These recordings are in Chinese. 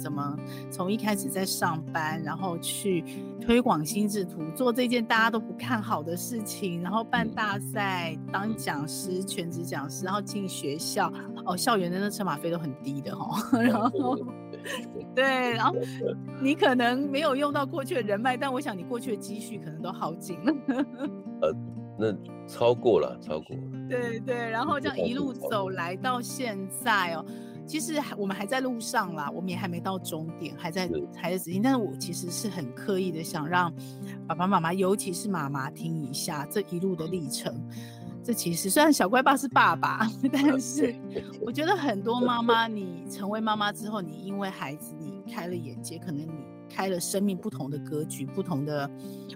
怎么从一开始在上班，然后去推广心智图，做这件大家都不看好的事情，然后办大赛，当讲师，全职讲师，然后进学校，哦，校园的那车马费都很低的哈、哦，然后 对，然后你可能没有用到过去的人脉，但我想你过去的积蓄可能都耗尽了。呃，那超过了，超过了。对对，然后这样一路走来到现在哦。其实我们还在路上啦，我们也还没到终点，还在还在执行。但是我其实是很刻意的想让爸爸妈妈，尤其是妈妈听一下这一路的历程。这其实虽然小乖爸是爸爸，但是 我觉得很多妈妈，你成为妈妈之后，你因为孩子，你开了眼界，可能你开了生命不同的格局，不同的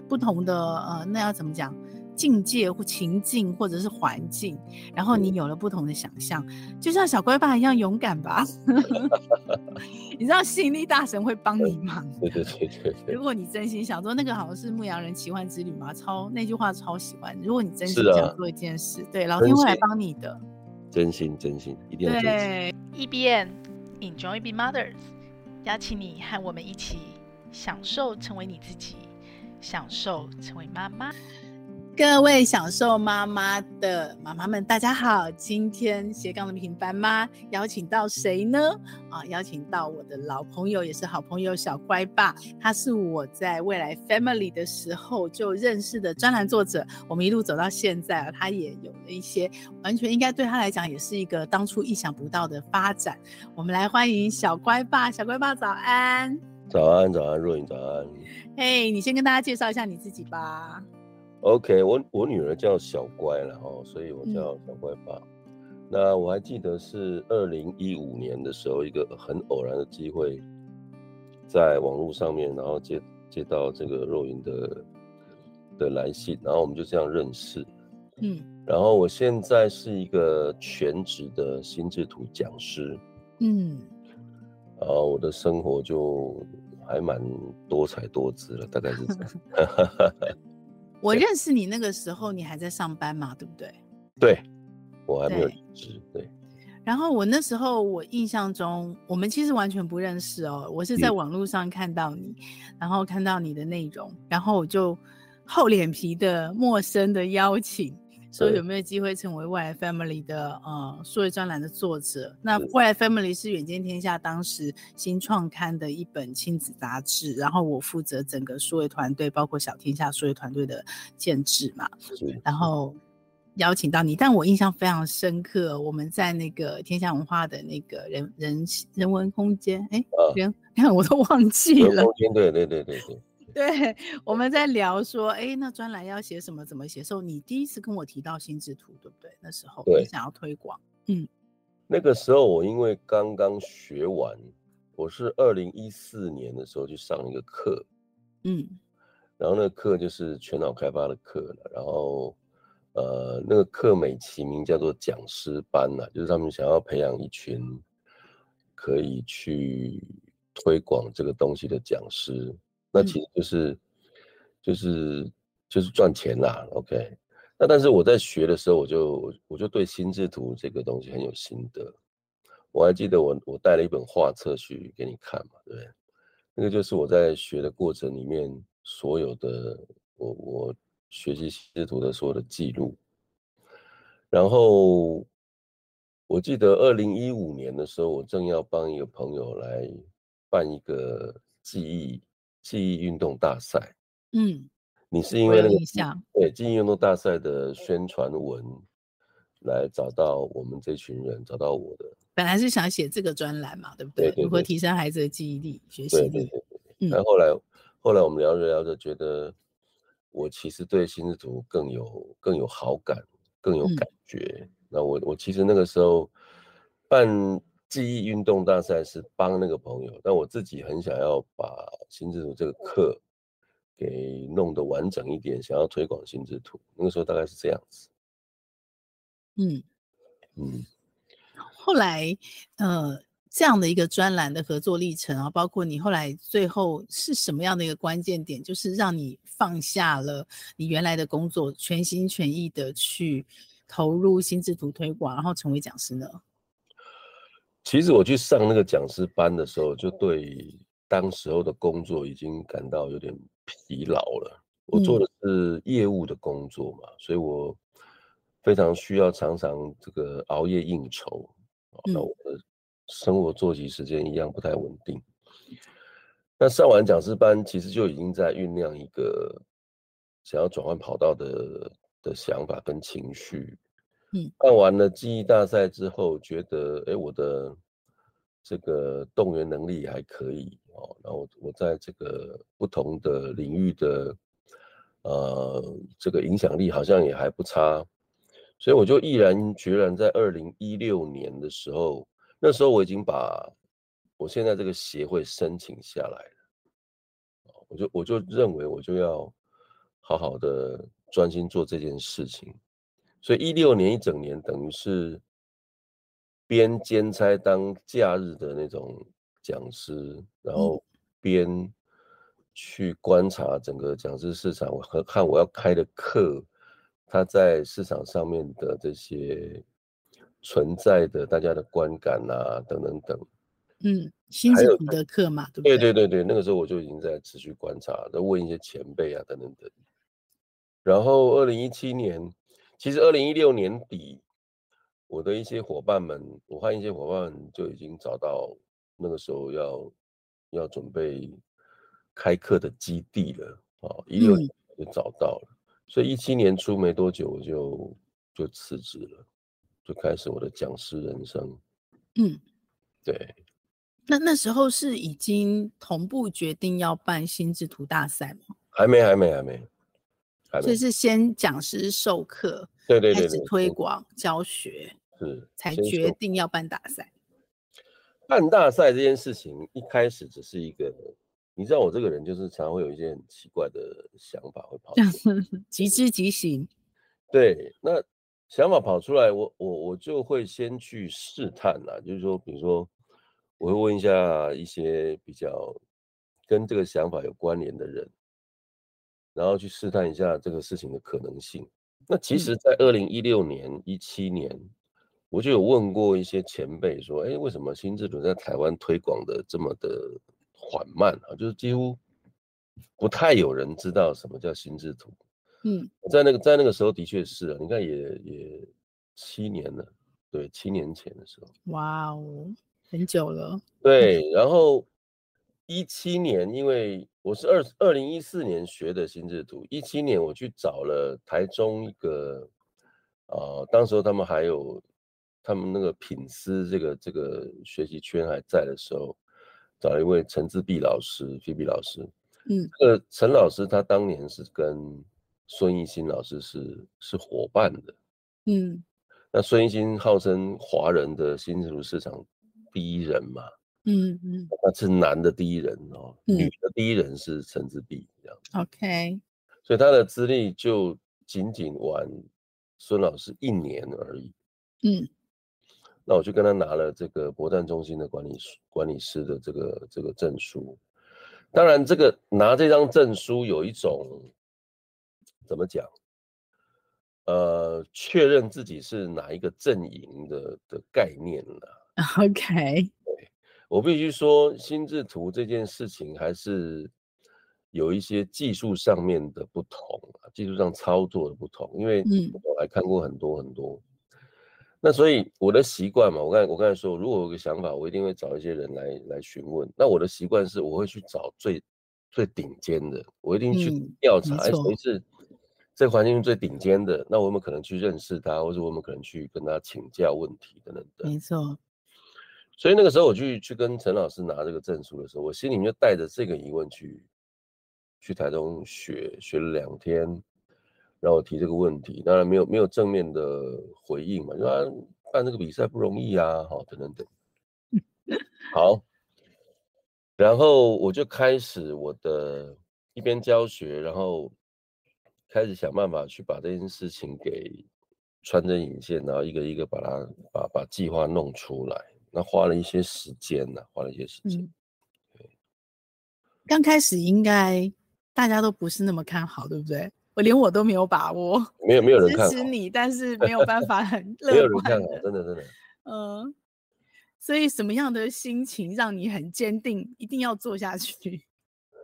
不同的呃，那要怎么讲？境界或情境，或者是环境，然后你有了不同的想象，嗯、就像小乖爸一样勇敢吧。你知道吸引力大神会帮你忙。对对对对，对。如果你真心想做，那个好像是牧羊人奇幻之旅嘛，超那句话超喜欢。如果你真心想做一件事，啊、对，老天会来帮你的。真心真心一定要真心。对，EBM Enjoy Being Mothers，邀请你和我们一起享受成为你自己，享受成为妈妈。各位享受妈妈的妈妈们，大家好！今天斜杠的平凡妈邀请到谁呢？啊，邀请到我的老朋友，也是好朋友小乖爸。他是我在未来 Family 的时候就认识的专栏作者。我们一路走到现在，他也有了一些完全应该对他来讲也是一个当初意想不到的发展。我们来欢迎小乖爸，小乖爸早安！早安，早安，若影早安。嘿，hey, 你先跟大家介绍一下你自己吧。OK，我我女儿叫小乖了哦，所以我叫小乖爸。嗯、那我还记得是二零一五年的时候，一个很偶然的机会，在网络上面，然后接接到这个若云的的来信，然后我们就这样认识。嗯，然后我现在是一个全职的心智图讲师。嗯，然后我的生活就还蛮多彩多姿了，大概是这样。我认识你那个时候，你还在上班嘛？对不对？对，我还没有离职。对。然后我那时候，我印象中，我们其实完全不认识哦。我是在网络上看到你，然后看到你的内容，然后我就厚脸皮的、陌生的邀请。说有没有机会成为未来 Family 的呃数位专栏的作者？那未来 Family 是远见天下当时新创刊的一本亲子杂志，然后我负责整个数位团队，包括小天下数位团队的建制嘛。然后邀请到你，但我印象非常深刻，我们在那个天下文化的那个人人人文空间，哎，人看 我都忘记了。对对对对对。对，我们在聊说，哎，那专栏要写什么，怎么写？时候你第一次跟我提到心智图，对不对？那时候你想要推广，嗯，那个时候我因为刚刚学完，我是二零一四年的时候去上一个课，嗯，然后那个课就是全脑开发的课了，然后呃，那个课美其名叫做讲师班呐，就是他们想要培养一群可以去推广这个东西的讲师。那其实就是，嗯、就是就是赚钱啦，OK。那但是我在学的时候，我就我就对心智图这个东西很有心得。我还记得我我带了一本画册去给你看嘛，对不对？那个就是我在学的过程里面所有的我我学习心智图的所有的记录。然后我记得二零一五年的时候，我正要帮一个朋友来办一个记忆。记忆运动大赛，嗯，你是因为那个对记忆运动大赛的宣传文来找到我们这群人，找到我的。本来是想写这个专栏嘛，对不对？对对对，如何提升孩子的记忆力、学习力？对对对。然后后来，嗯、后来我们聊着聊着，觉得我其实对心智图更有更有好感，更有感觉。嗯、那我我其实那个时候办。记忆运动大赛是帮那个朋友，但我自己很想要把心智图这个课给弄得完整一点，想要推广心智图。那个时候大概是这样子。嗯嗯。后来，呃，这样的一个专栏的合作历程啊，包括你后来最后是什么样的一个关键点，就是让你放下了你原来的工作，全心全意的去投入心智图推广，然后成为讲师呢？其实我去上那个讲师班的时候，就对当时候的工作已经感到有点疲劳了。我做的是业务的工作嘛，嗯、所以我非常需要常常这个熬夜应酬。那我的生活作息时间一样不太稳定。那上完讲师班，其实就已经在酝酿一个想要转换跑道的的想法跟情绪。办完了记忆大赛之后，觉得哎，我的这个动员能力还可以哦。然后我在这个不同的领域的呃这个影响力好像也还不差，所以我就毅然决然在二零一六年的时候，那时候我已经把我现在这个协会申请下来了，我就我就认为我就要好好的专心做这件事情。所以一六年一整年等于是边兼差当假日的那种讲师，然后边去观察整个讲师市场和看我要开的课，它在市场上面的这些存在的大家的观感啊等等等。嗯，心智图的课嘛，对不对？对对对对，那个时候我就已经在持续观察，在问一些前辈啊等等等。然后二零一七年。其实二零一六年底，我的一些伙伴们，我和一些伙伴们就已经找到那个时候要要准备开课的基地了啊，一六年就找到了，嗯、所以一七年初没多久我就就辞职了，就开始我的讲师人生。嗯，对。那那时候是已经同步决定要办心智图大赛吗？还没，还没，还没。所以是先讲师授课，对对对，开始推广教学，是才决定要办大赛。办大赛这件事情一开始只是一个，你知道我这个人就是常常会有一些很奇怪的想法会跑出来，即知即行。对，那想法跑出来，我我我就会先去试探啦，就是说，比如说，我会问一下一些比较跟这个想法有关联的人。然后去试探一下这个事情的可能性。那其实，在二零一六年、一七年，我就有问过一些前辈说：“哎，为什么心智图在台湾推广的这么的缓慢啊？就是几乎不太有人知道什么叫心智图。”嗯，在那个在那个时候的确是啊，你看也也七年了，对，七年前的时候。哇哦，很久了。对，然后。一七年，因为我是二二零一四年学的心智图，一七年我去找了台中一个，呃，当时候他们还有他们那个品思这个这个学习圈还在的时候，找了一位陈志碧老师，菲比老师，嗯，这个陈老师他当年是跟孙艺兴老师是是伙伴的，嗯，那孙艺兴号称华人的心智图市场第一人嘛。嗯嗯，那是男的第一人哦，嗯、女的第一人是陈志碧这样。OK，所以他的资历就仅仅晚孙老师一年而已。嗯，那我就跟他拿了这个博赞中心的管理管理师的这个这个证书。当然，这个拿这张证书有一种怎么讲？呃，确认自己是哪一个阵营的的概念了。OK。我必须说，心智图这件事情还是有一些技术上面的不同啊，技术上操作的不同。因为我还看过很多很多，那所以我的习惯嘛，我刚才我刚才说，如果有个想法，我一定会找一些人来来询问。那我的习惯是，我会去找最最顶尖的，我一定去调查，哎，谁是这个环境最顶尖的？那我们可能去认识他，或者我们可能去跟他请教问题等等的。没错。所以那个时候我去去跟陈老师拿这个证书的时候，我心里面就带着这个疑问去去台中学学了两天，让我提这个问题，当然没有没有正面的回应嘛，就说办这个比赛不容易啊，好等等等。好，然后我就开始我的一边教学，然后开始想办法去把这件事情给穿针引线，然后一个一个把它把把计划弄出来。那花了一些时间呢，花了一些时间。对，刚开始应该大家都不是那么看好，对不对？我连我都没有把握，没有没有人看支持你，但是没有办法 很乐观。没有人看好，真的真的。嗯，所以什么样的心情让你很坚定，一定要做下去？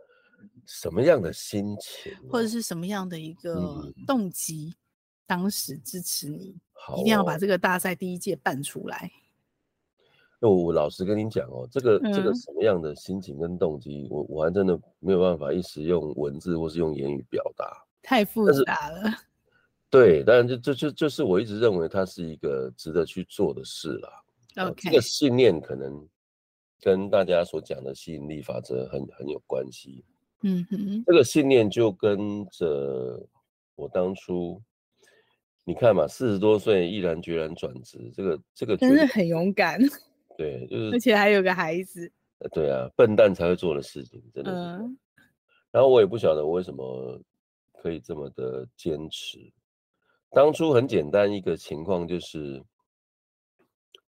什么样的心情，或者是什么样的一个动机，嗯、当时支持你、哦、一定要把这个大赛第一届办出来？那我老实跟你讲哦，这个、嗯、这个什么样的心情跟动机，我我还真的没有办法一时用文字或是用言语表达，太复杂了。对，当然就就就就是我一直认为它是一个值得去做的事啦。OK，这个信念可能跟大家所讲的吸引力法则很很有关系。嗯哼，这个信念就跟着我当初，你看嘛，四十多岁毅然决然转职，这个这个真的很勇敢。对，就是而且还有个孩子。对啊，笨蛋才会做的事情，真的是。嗯。然后我也不晓得我为什么可以这么的坚持。当初很简单一个情况就是，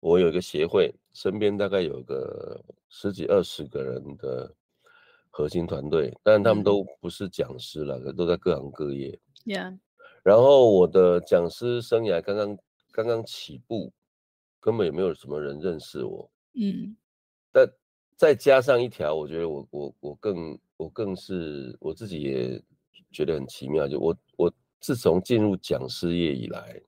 我有一个协会，身边大概有个十几二十个人的。核心团队，但他们都不是讲师了，嗯、都在各行各业。Yeah. 然后我的讲师生涯刚刚刚刚起步，根本也没有什么人认识我。嗯。但再加上一条，我觉得我我我更我更是我自己也觉得很奇妙，就我我自从进入讲师业以来，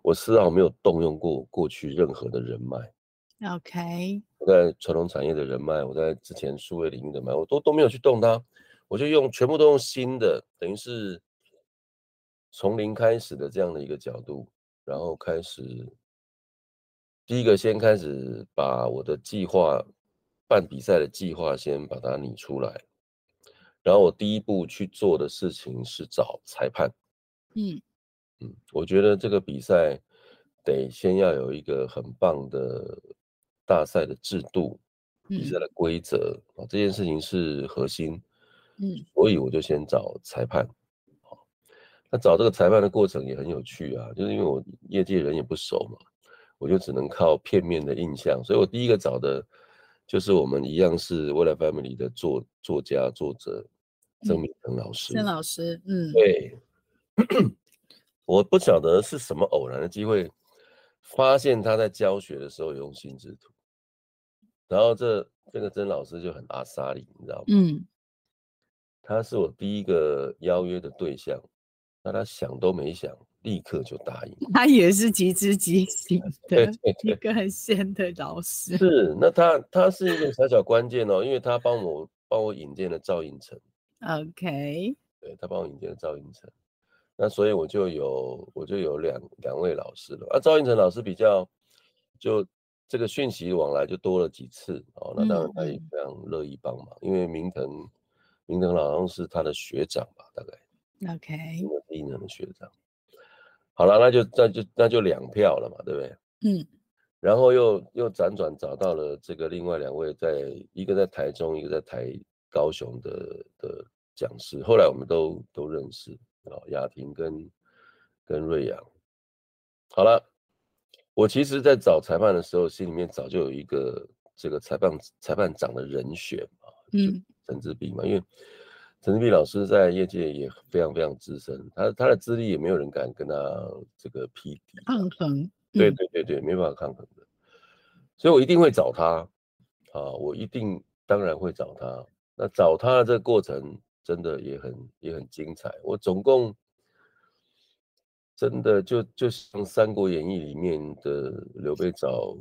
我丝毫没有动用过过去任何的人脉。OK，我在传统产业的人脉，我在之前数位领域的人脉，我都都没有去动它，我就用全部都用新的，等于是从零开始的这样的一个角度，然后开始第一个先开始把我的计划办比赛的计划先把它拟出来，然后我第一步去做的事情是找裁判，嗯嗯，我觉得这个比赛得先要有一个很棒的。大赛的制度、比赛的规则啊，这件事情是核心。嗯，所以我就先找裁判。那找这个裁判的过程也很有趣啊，就是因为我业界人也不熟嘛，我就只能靠片面的印象。所以我第一个找的就是我们一样是未来 Family 的作作家作者曾明成老师。曾老师，嗯，对。我不晓得是什么偶然的机会，发现他在教学的时候用心之徒。然后这这个曾老师就很阿莎里，你知道吗？嗯，他是我第一个邀约的对象，那他想都没想，立刻就答应。他也是极之极行的，一个很闲的老师。是，那他他是一个小小关键哦，因为他帮我帮我引荐了赵胤丞。OK，对，他帮我引荐了赵胤丞，那所以我就有我就有两两位老师了。啊，赵胤丞老师比较就。这个讯息往来就多了几次哦，那当然他也非常乐意帮忙，嗯、因为明腾，明腾好像是他的学长吧，大概，OK，铭腾的学长。好了，那就那就那就两票了嘛，对不对？嗯，然后又又辗转找到了这个另外两位在，在一个在台中，一个在台高雄的的讲师，后来我们都都认识啊，雅婷跟跟瑞阳。好了。我其实，在找裁判的时候，心里面早就有一个这个裁判裁判长的人选嘛，嗯，陈志斌嘛，因为陈志碧老师在业界也非常非常资深，他他的资历也没有人敢跟他这个匹敌抗衡，嗯、对对对对，没办法抗衡的，所以我一定会找他，啊，我一定当然会找他。那找他的这个过程真的也很也很精彩，我总共。真的就就像《三国演义》里面的刘备找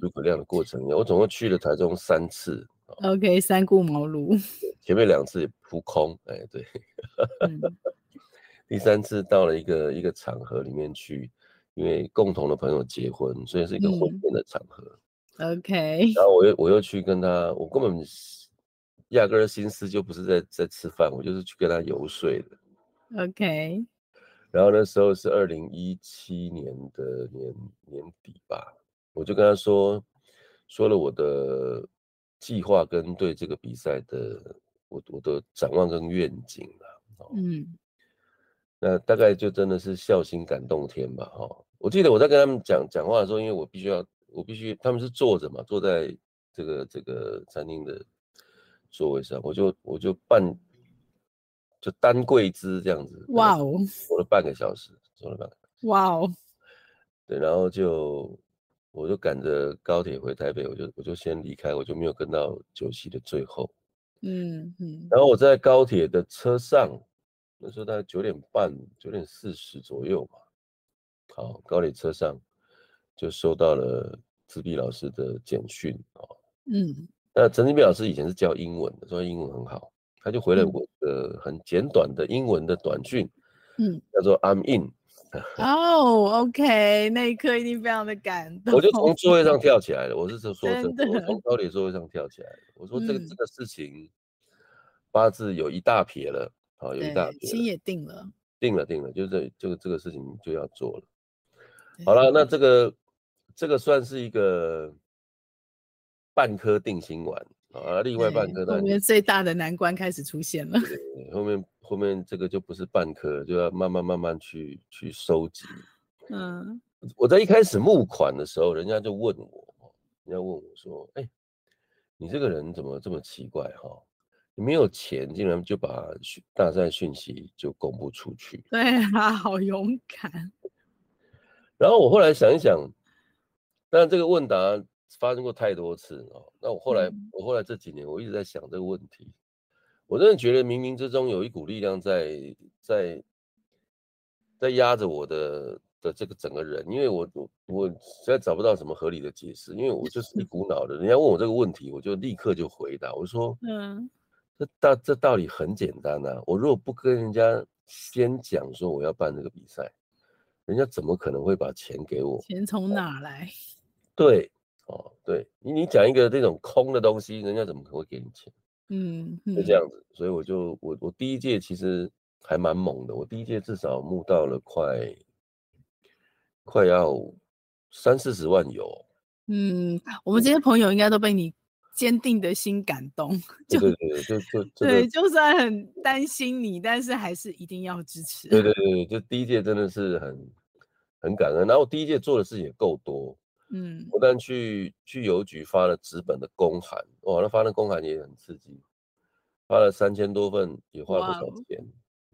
诸葛亮的过程一样，我总共去了台中三次。OK，三顾茅庐。前面两次也扑空，哎，对。嗯、第三次到了一个一个场合里面去，因为共同的朋友结婚，所以是一个婚宴的场合。嗯、OK。然后我又我又去跟他，我根本压根儿心思就不是在在吃饭，我就是去跟他游说的。OK。然后那时候是二零一七年的年年底吧，我就跟他说，说了我的计划跟对这个比赛的我我的展望跟愿景了。嗯，那大概就真的是孝心感动天吧。哈，我记得我在跟他们讲讲话的时候，因为我必须要，我必须他们是坐着嘛，坐在这个这个餐厅的座位上，我就我就半。就单跪姿这样子，哇哦，坐了半个小时，坐了半个小时，哇哦，对，然后就我就赶着高铁回台北，我就我就先离开，我就没有跟到酒席的最后。嗯嗯。然后我在高铁的车上，那时候大概九点半、九点四十左右吧。好，高铁车上就收到了自闭老师的简讯啊。嗯。那陈自闭老师以前是教英文的，所以英文很好，他就回了我的很简短的英文的短讯，嗯，叫做 I'm in。哦，OK，那一刻一定非常的感动。我就从座位上 跳起来了，我是说真的，我从高铁座位上跳起来了。我说这个这个事情八字有一大撇了，啊，有一大撇，心也定了，定了定了，就是这个这个事情就要做了。好了，那这个这个算是一个。半颗定心丸啊，另外半颗后面最大的难关开始出现了。对，后面后面这个就不是半颗，就要慢慢慢慢去去收集。嗯，我在一开始募款的时候，人家就问我，人家问我说：“哎、欸，你这个人怎么这么奇怪哈？你没有钱，竟然就把大赛讯息就公布出去。”对啊，好勇敢。然后我后来想一想，但这个问答。发生过太多次哦，那我后来，嗯、我后来这几年，我一直在想这个问题。我真的觉得冥冥之中有一股力量在在在压着我的的这个整个人，因为我我我实在找不到什么合理的解释，因为我就是一 股脑的。人家问我这个问题，我就立刻就回答，我说，嗯，这道这道理很简单啊，我如果不跟人家先讲说我要办这个比赛，人家怎么可能会把钱给我？钱从哪来？对。哦，对你，你讲一个这种空的东西，人家怎么可能会给你钱？嗯，就这样子，所以我就我我第一届其实还蛮猛的，我第一届至少募到了快快要三四十万有。嗯，我们这些朋友应该都被你坚定的心感动，就对对对，就就对，就算很担心你，但是还是一定要支持。对对对，就第一届真的是很很感恩，然后第一届做的事情也够多。嗯，不但去去邮局发了纸本的公函，哇，那发的公函也很刺激，发了三千多份，也花了不少钱。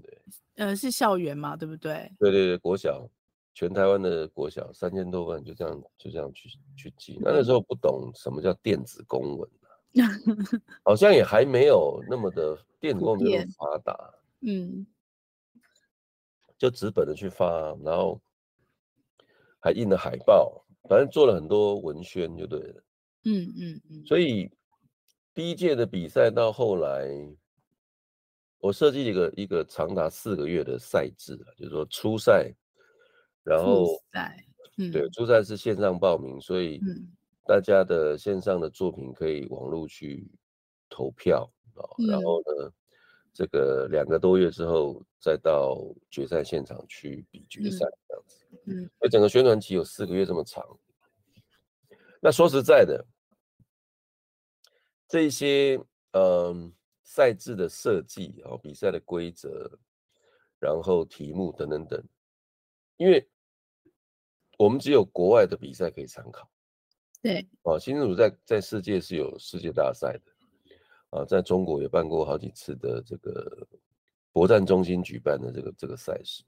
对，呃，是校园嘛，对不对？对对对，国小，全台湾的国小三千多份，就这样就这样去去寄。那那时候不懂什么叫电子公文，啊、好像也还没有那么的电子公文发达。嗯，就纸本的去发，然后还印了海报。反正做了很多文宣就对了，嗯嗯嗯。所以第一届的比赛到后来，我设计一个一个长达四个月的赛制，就是说初赛，然后赛，嗯，对，初赛是线上报名，所以大家的线上的作品可以网络去投票啊，然后呢，这个两个多月之后再到决赛现场去比决赛这样子。嗯，那整个宣传期有四个月这么长。那说实在的，这些嗯赛制的设计啊，比赛的规则，然后题目等等等，因为我们只有国外的比赛可以参考。对，啊，新政府在在世界是有世界大赛的，啊，在中国也办过好几次的这个国战中心举办的这个这个赛事。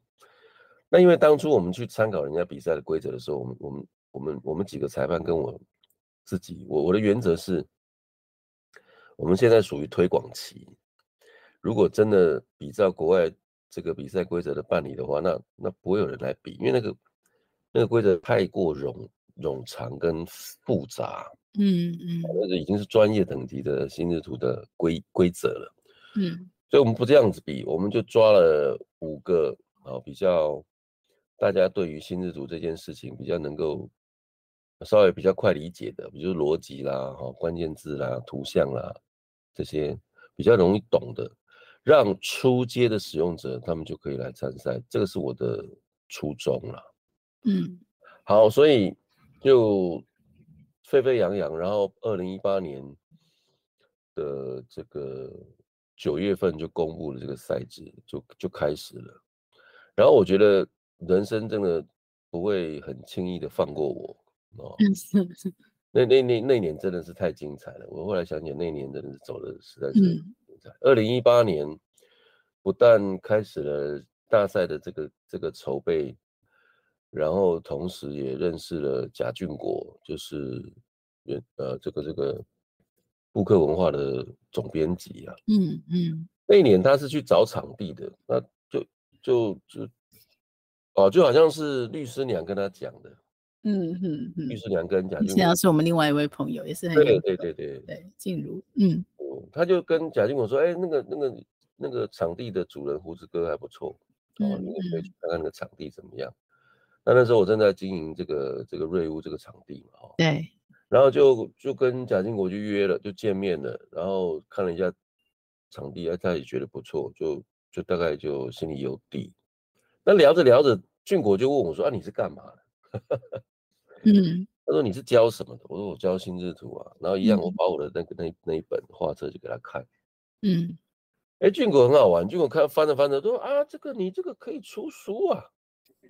那因为当初我们去参考人家比赛的规则的时候，我们我们我们我们几个裁判跟我自己，我我的原则是，我们现在属于推广期，如果真的比照国外这个比赛规则的办理的话，那那不会有人来比，因为那个那个规则太过冗冗长跟复杂，嗯嗯，那个已经是专业等级的心智图的规规则了，嗯，所以我们不这样子比，我们就抓了五个啊比较。大家对于心智图这件事情比较能够稍微比较快理解的，比如逻辑啦、哈关键字啦、图像啦这些比较容易懂的，让初阶的使用者他们就可以来参赛，这个是我的初衷啦。嗯，好，所以就沸沸扬扬，然后二零一八年的这个九月份就公布了这个赛制，就就开始了，然后我觉得。人生真的不会很轻易的放过我哦。那那那那年真的是太精彩了。我后来想起那年真的是走的实在是精彩。二零一八年不但开始了大赛的这个这个筹备，然后同时也认识了贾俊国，就是原呃这个这个布克文化的总编辑啊。嗯嗯。那一年他是去找场地的，那就就就哦，就好像是律师娘跟他讲的。嗯嗯嗯。律师娘跟贾。律师娘是我们另外一位朋友，也是很对对对 对对静茹。嗯。他就跟贾俊国说：“哎，那个那个那个场地的主人胡子哥还不错，哦，你可以去看看那个场地怎么样。”那那时候我正在经营这个这个瑞屋这个场地嘛，哦，对，然后就就跟贾静国就约了，就见面了，然后看了一下场地，他也觉得不错，就就大概就心里有底。那聊着聊着，俊国就问我说：“啊，你是干嘛的？”嗯，他说：“你是教什么的？”我说：“我教心智图啊。”然后一样，我把我的那个那那一本画册就给他看。嗯，哎，俊国很好玩，俊国看翻着翻着说：“啊，这个你这个可以出书啊。”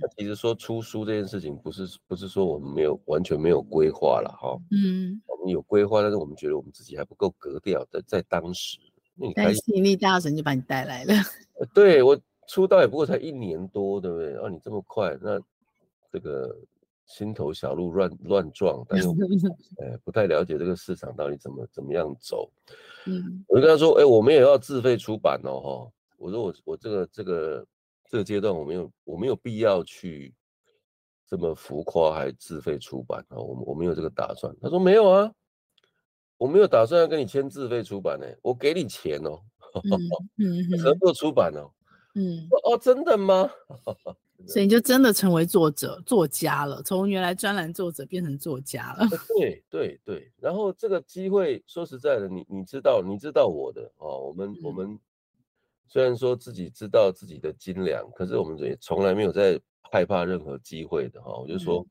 那其实说出书这件事情，不是不是说我们没有完全没有规划了哈。嗯，我们有规划，但是我们觉得我们自己还不够格调的，在当时。但吸引力大神就把你带来了。对，我出道也不过才一年多，对不对？啊，你这么快，那这个心头小鹿乱乱撞，但又 哎不太了解这个市场到底怎么怎么样走。嗯，我就跟他说，哎，我们也要自费出版哦，哈。我说我我这个这个。这个阶段我没有我没有必要去这么浮夸，还自费出版啊！我我没有这个打算。他说没有啊，我没有打算要跟你签自费出版呢，我给你钱哦，嗯，合作出版哦，嗯，哦，真的吗？所以你就真的成为作者作家了，从原来专栏作者变成作家了。对对对，然后这个机会说实在的，你你知道你知道我的哦，我们我们。虽然说自己知道自己的斤两，可是我们也从来没有在害怕任何机会的哈。我就说，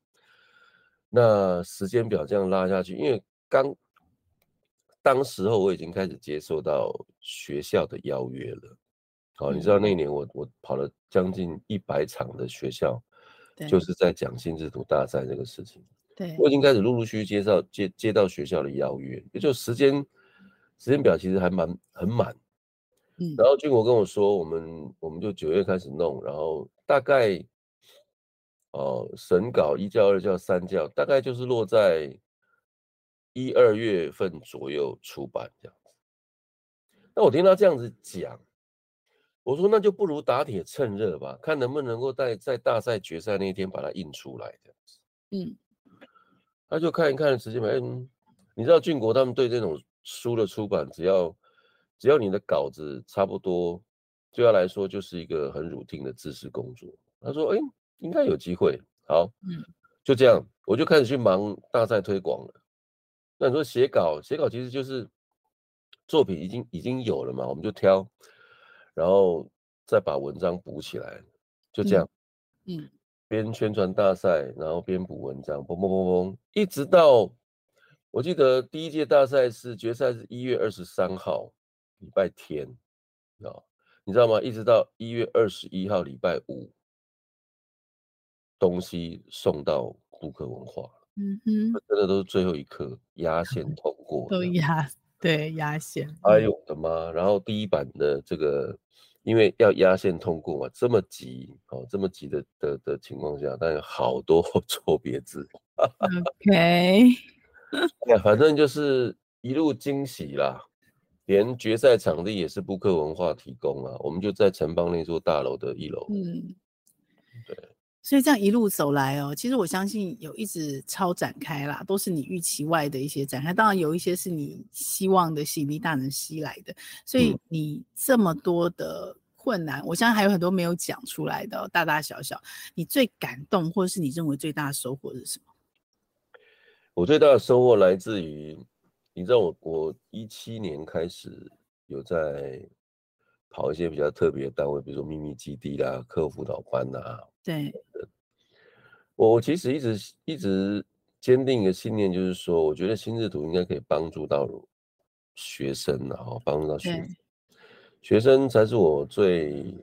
那时间表这样拉下去，因为刚当时候我已经开始接受到学校的邀约了。好，你知道那年我我跑了将近一百场的学校，就是在讲心智图大赛这个事情。对，我已经开始陆陆续续接到接接到学校的邀约，也就时间时间表其实还蛮很满。嗯然后俊国跟我说，我们我们就九月开始弄，然后大概哦审稿一教、二教、三教，大概就是落在一二月份左右出版这样子。那我听他这样子讲，我说那就不如打铁趁热吧，看能不能够在在大赛决赛那一天把它印出来这样子。嗯，他就看一看时间表，嗯，你知道俊国他们对这种书的出版，只要。只要你的稿子差不多，对他来说就是一个很 routine 的知识工作。他说：“哎，应该有机会。”好，嗯，就这样，我就开始去忙大赛推广了。那你说写稿，写稿其实就是作品已经已经有了嘛，我们就挑，然后再把文章补起来，就这样。嗯，边宣传大赛，然后边补文章，嘣嘣嘣嘣，一直到我记得第一届大赛是决赛是一月二十三号。礼拜天，啊，你知道吗？一直到一月二十一号礼拜五，东西送到顾客文化，嗯哼，真的都是最后一刻压线通过，都压对压线。哎呦我的妈！然后第一版的这个，因为要压线通过嘛，这么急哦，这么急的的的情况下，但有好多 错别字。OK，反正就是一路惊喜啦。连决赛场地也是布克文化提供啊，我们就在城邦那座大楼的一楼。嗯，对。所以这样一路走来哦，其实我相信有一直超展开啦，都是你预期外的一些展开。当然有一些是你希望的吸引力大能吸来的。所以你这么多的困难，嗯、我相信还有很多没有讲出来的、哦，大大小小。你最感动，或者是你认为最大的收获是什么？我最大的收获来自于。你知道我我一七年开始有在跑一些比较特别的单位，比如说秘密基地啦、客户辅导班呐。对。我我其实一直一直坚定一个信念，就是说，我觉得心智图应该可以帮助到学生，然后帮助到学生，学生才是我最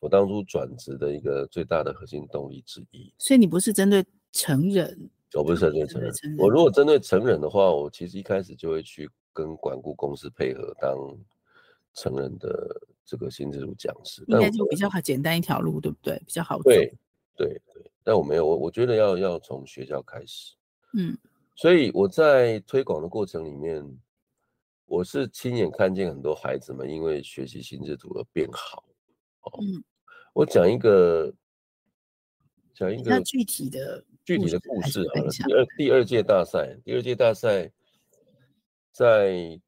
我当初转职的一个最大的核心动力之一。所以你不是针对成人？我不是针对成人，我如果针对成人的话，我其实一开始就会去跟管顾公司配合当成人的这个心智图讲师，应该就比较好简单一条路，对不对？比较好走。对对对，但我没有，我我觉得要要从学校开始。嗯，所以我在推广的过程里面，我是亲眼看见很多孩子们因为学习心智图而变好。哦，嗯，我讲一个讲一个具体的具体的故事好了。第二第二届大赛，第二届大赛在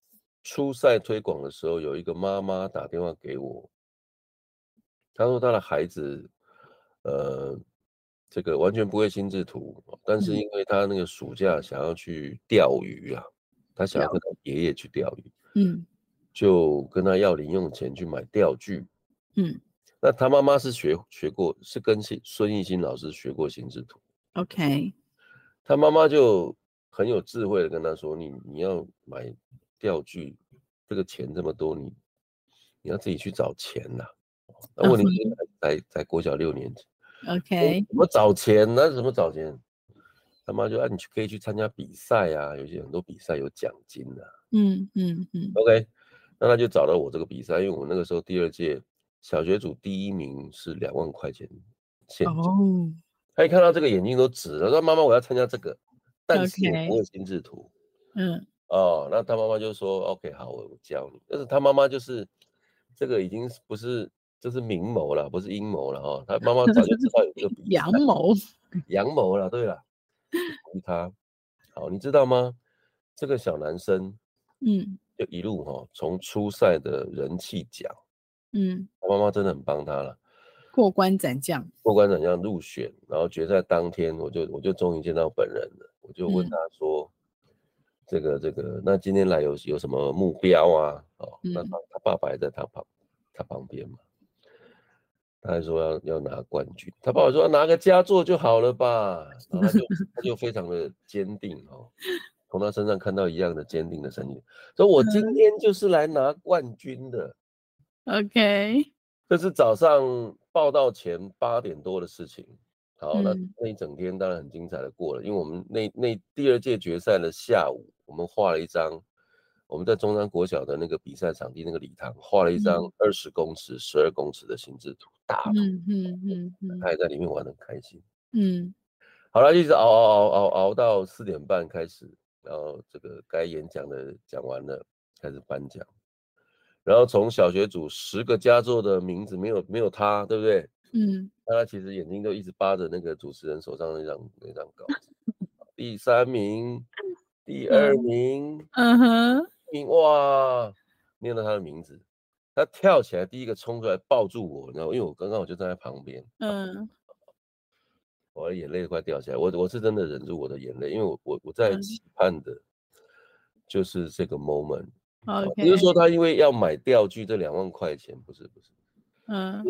初赛推广的时候，有一个妈妈打电话给我，她说她的孩子，呃。这个完全不会心智图，但是因为他那个暑假想要去钓鱼啊，嗯、他想要跟他爷爷去钓鱼，嗯，就跟他要零用钱去买钓具，嗯，那他妈妈是学学过，是跟孙艺兴老师学过心智图，OK，他妈妈就很有智慧的跟他说，你你要买钓具，这个钱这么多，你你要自己去找钱呐、啊，那问题是在在国小六年级。OK，怎么找钱？那怎么找钱？他妈就让、啊、你去可以去参加比赛啊，有些很多比赛有奖金的、啊。嗯嗯嗯。OK，那他就找到我这个比赛，因为我们那个时候第二届小学组第一名是两万块钱现金。哦。他一看到这个眼睛都直了，说：“妈妈，我要参加这个，但是我不会心智图。Okay. ”嗯。哦，那他妈妈就说：“OK，好，我我教你。”但是他妈妈就是这个已经不是。这是明谋了，不是阴谋了哈。他妈妈早就知道有这个。阳谋，阳谋了。对了，逼他。好，你知道吗？这个小男生，嗯，就一路哈，从初赛的人气奖，嗯，他妈妈真的很帮他了。过关斩将，过关斩将入选，然后决赛当天，我就我就终于见到本人了。我就问他说：“嗯、这个这个，那今天来有有什么目标啊？”哦，那他他爸爸也在他旁他旁边嘛。他还说要要拿冠军，他爸爸说要拿个佳作就好了吧，然后他就他就非常的坚定哦，从他身上看到一样的坚定的声音，说我今天就是来拿冠军的。OK，这是早上报道前八点多的事情。好，那那一整天当然很精彩的过了，因为我们那那第二届决赛的下午，我们画了一张。我们在中山国小的那个比赛场地那个礼堂画了一张二十公尺、十二公尺的心智图，大图，嗯嗯嗯，他也在里面玩的很开心，嗯，好了，一直熬熬熬熬熬到四点半开始，然后这个该演讲的讲完了，开始颁奖，然后从小学组十个佳作的名字没有没有他，对不对？嗯，他其实眼睛都一直扒着那个主持人手上那张那张稿子，第三名，第二名，嗯哼。哇！念到他的名字，他跳起来，第一个冲出来抱住我，然后因为我刚刚我就站在旁边，嗯，我的眼泪都快掉下来，我我是真的忍住我的眼泪，因为我我我在期盼的，就是这个 moment。比如说他因为要买钓具这两万块钱，不是不是，嗯，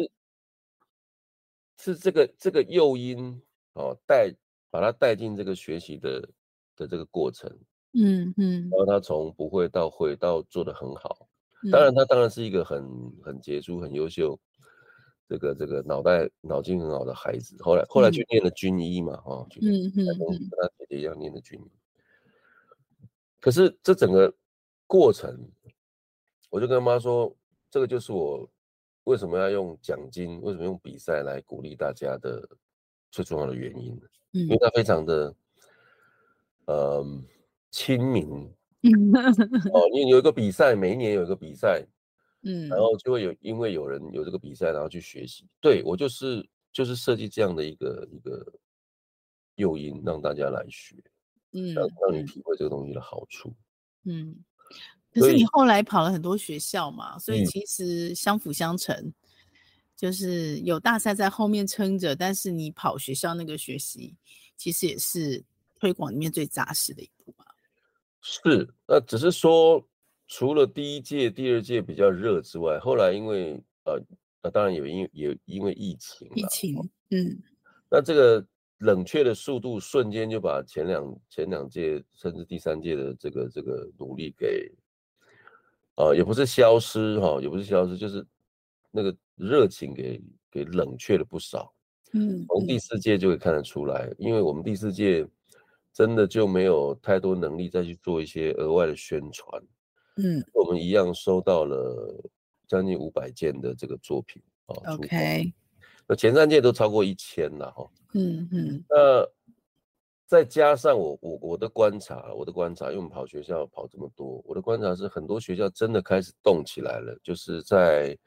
是是这个这个诱因哦，带把他带进这个学习的的这个过程。嗯嗯，然后他从不会到会到做得很好，当然他当然是一个很很杰出、很优秀，这个这个脑袋脑筋很好的孩子。后来后来去念了军医嘛，哈，嗯嗯，跟他姐姐一样念的军医。可是这整个过程，我就跟妈说，这个就是我为什么要用奖金，为什么用比赛来鼓励大家的最重要的原因，因为他非常的，嗯。清明，哦，你有一个比赛，每一年有一个比赛，嗯，然后就会有，因为有人有这个比赛，然后去学习。对，我就是就是设计这样的一个一个诱因，让大家来学，嗯，让让你体会这个东西的好处，嗯。可是你后来跑了很多学校嘛，所以其实相辅相成，嗯、就是有大赛在后面撑着，但是你跑学校那个学习，其实也是推广里面最扎实的一步吧。是，那只是说，除了第一届、第二届比较热之外，后来因为呃，那当然有因也因为疫情，疫情，嗯，那这个冷却的速度瞬间就把前两前两届甚至第三届的这个这个努力给，呃，也不是消失哈，也不是消失，就是那个热情给给冷却了不少，嗯，从第四届就可以看得出来，因为我们第四届。真的就没有太多能力再去做一些额外的宣传，嗯，我们一样收到了将近五百件的这个作品啊。OK，那前三届都超过一千了哈。嗯嗯。那再加上我我我的观察，我的观察，因为我们跑学校跑这么多，我的观察是很多学校真的开始动起来了，就是在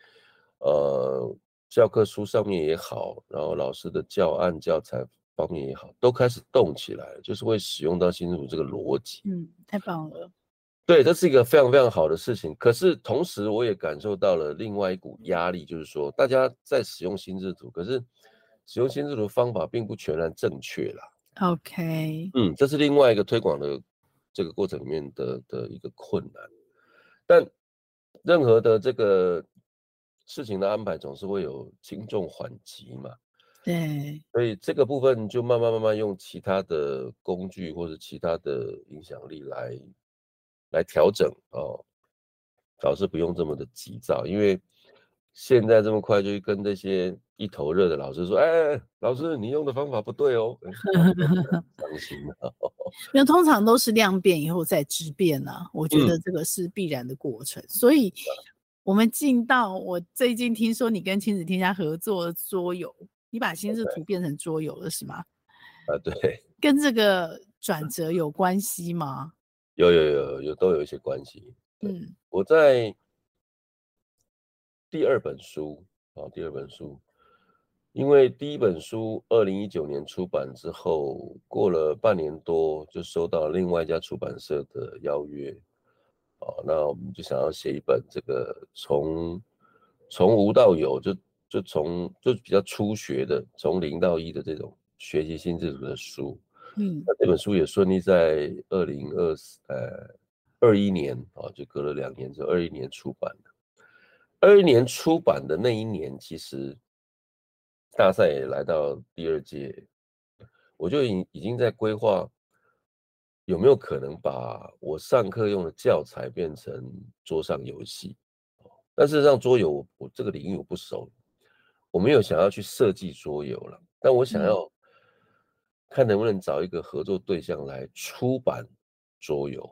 呃教科书上面也好，然后老师的教案教材方面也好，都开始动起来了，就是会使用到心智图这个逻辑。嗯，太棒了。对，这是一个非常非常好的事情。可是同时，我也感受到了另外一股压力，就是说大家在使用心智图，可是使用心智图方法并不全然正确啦。OK，嗯，这是另外一个推广的这个过程里面的的一个困难。但任何的这个事情的安排，总是会有轻重缓急嘛。对，所以这个部分就慢慢慢慢用其他的工具或者其他的影响力来。来调整哦，老师不用这么的急躁，因为现在这么快就跟这些一头热的老师说：“哎，哎，老师你用的方法不对哦。”伤心了。因为通常都是量变以后再质变呢、啊，我觉得这个是必然的过程。嗯、所以，我们进到我最近听说你跟亲子天下合作桌游，你把心智图变成桌游了是吗？啊，对。跟这个转折有关系吗？有有有有都有一些关系。嗯，我在第二本书啊，第二本书，因为第一本书二零一九年出版之后，过了半年多就收到另外一家出版社的邀约，啊，那我们就想要写一本这个从从无到有，就就从就比较初学的，从零到一的这种学习心智图的书。嗯，那这本书也顺利在二零二四呃二一年啊，就隔了两年之后，二一年出版的。二一年出版的那一年，其实大赛也来到第二届，我就已已经在规划有没有可能把我上课用的教材变成桌上游戏。但事实上，桌游我这个领域我不熟，我没有想要去设计桌游了，但我想要。看能不能找一个合作对象来出版桌游，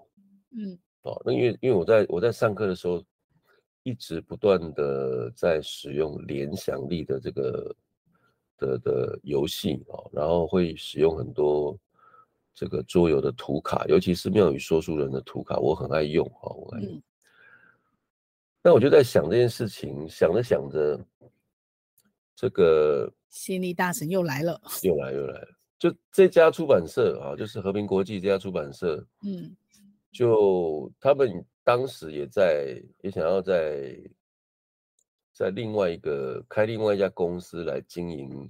嗯，哦，那因为因为我在我在上课的时候，一直不断的在使用联想力的这个的的游戏哦，然后会使用很多这个桌游的图卡，尤其是妙语说书人的图卡，我很爱用哈，我爱用。那我就在想这件事情，想着想着，这个心理大神又来了，又来又来了。就这家出版社啊，就是和平国际这家出版社，嗯，就他们当时也在也想要在在另外一个开另外一家公司来经营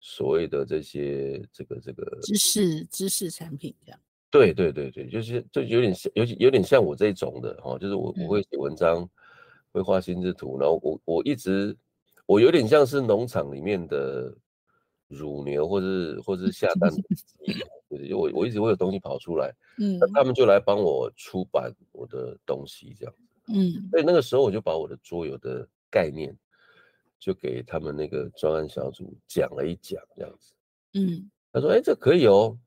所谓的这些这个这个知识知识产品这样。对对对对，就是就有点像，尤其有点像我这种的哈，就是我我会写文章，会画心智图，然后我我一直我有点像是农场里面的。乳牛或是或是下蛋的 鸡，就是我我一直会有东西跑出来，嗯，那他们就来帮我出版我的东西这样，嗯，所以那个时候我就把我的桌游的概念就给他们那个专案小组讲了一讲这样子，嗯，他说哎、欸、这可以哦，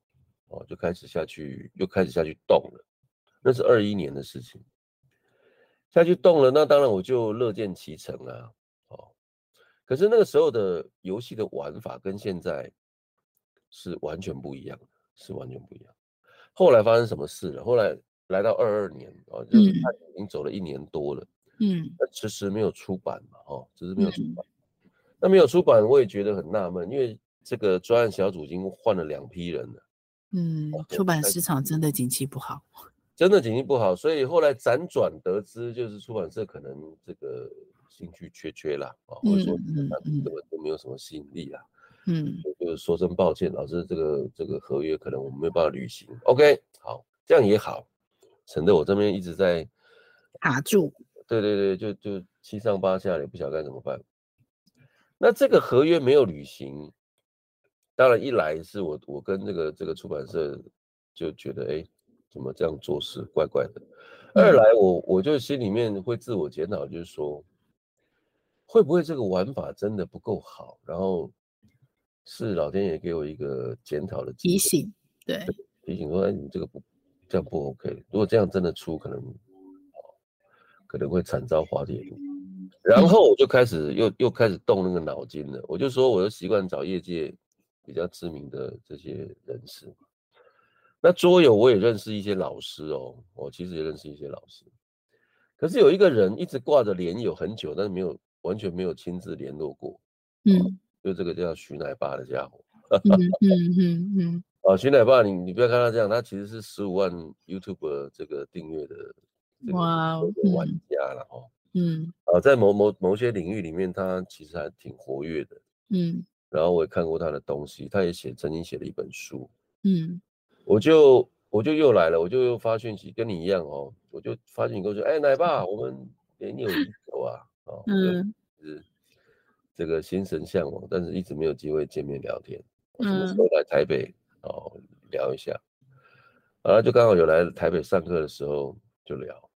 哦就开始下去又开始下去动了，那是二一年的事情，下去动了，那当然我就乐见其成啊。可是那个时候的游戏的玩法跟现在是完全不一样的，是完全不一样。后来发生什么事了？后来来到二二年啊，就是他已经走了一年多了，嗯，那迟迟没有出版嘛，哦，迟迟没有出版。那没有出版，我也觉得很纳闷，因为这个专案小组已经换了两批人了，嗯，出版市场真的景气不好，真的景气不好，所以后来辗转得知，就是出版社可能这个。兴趣缺缺啦，啊，或者说根本就没有什么吸引力啦，嗯，就是说声抱歉，老师，这个这个合约可能我们没有办法履行。OK，好，这样也好，省得我这边一直在卡住。对对对，就就七上八下，也不晓得该怎么办。那这个合约没有履行，当然一来是我我跟这个这个出版社就觉得，哎，怎么这样做事怪怪的。二来我我就心里面会自我检讨，就是说。会不会这个玩法真的不够好？然后是老天爷给我一个检讨的提醒，对，提醒说：“哎，你这个不这样不 OK。如果这样真的出，可能可能会惨遭滑铁卢。”然后我就开始又又开始动那个脑筋了，我就说我就习惯找业界比较知名的这些人士。那桌游我也认识一些老师哦，我其实也认识一些老师。可是有一个人一直挂着脸友很久，但是没有完全没有亲自联络过。嗯，就这个叫徐奶爸的家伙。嗯嗯嗯嗯。啊，徐奶爸，你你不要看他这样，他其实是十五万 YouTube 这个订阅的这个玩家了哦。嗯。啊，在某某某些领域里面，他其实还挺活跃的。嗯。然后我也看过他的东西，他也写曾经写了一本书。嗯。我就。我就又来了，我就又发讯息，跟你一样哦，我就发讯息过去，哎，奶爸，我们年有已久啊，哦，嗯，是这个心神向往，但是一直没有机会见面聊天，什么时候来台北哦聊一下，然后就刚好有来台北上课的时候就聊。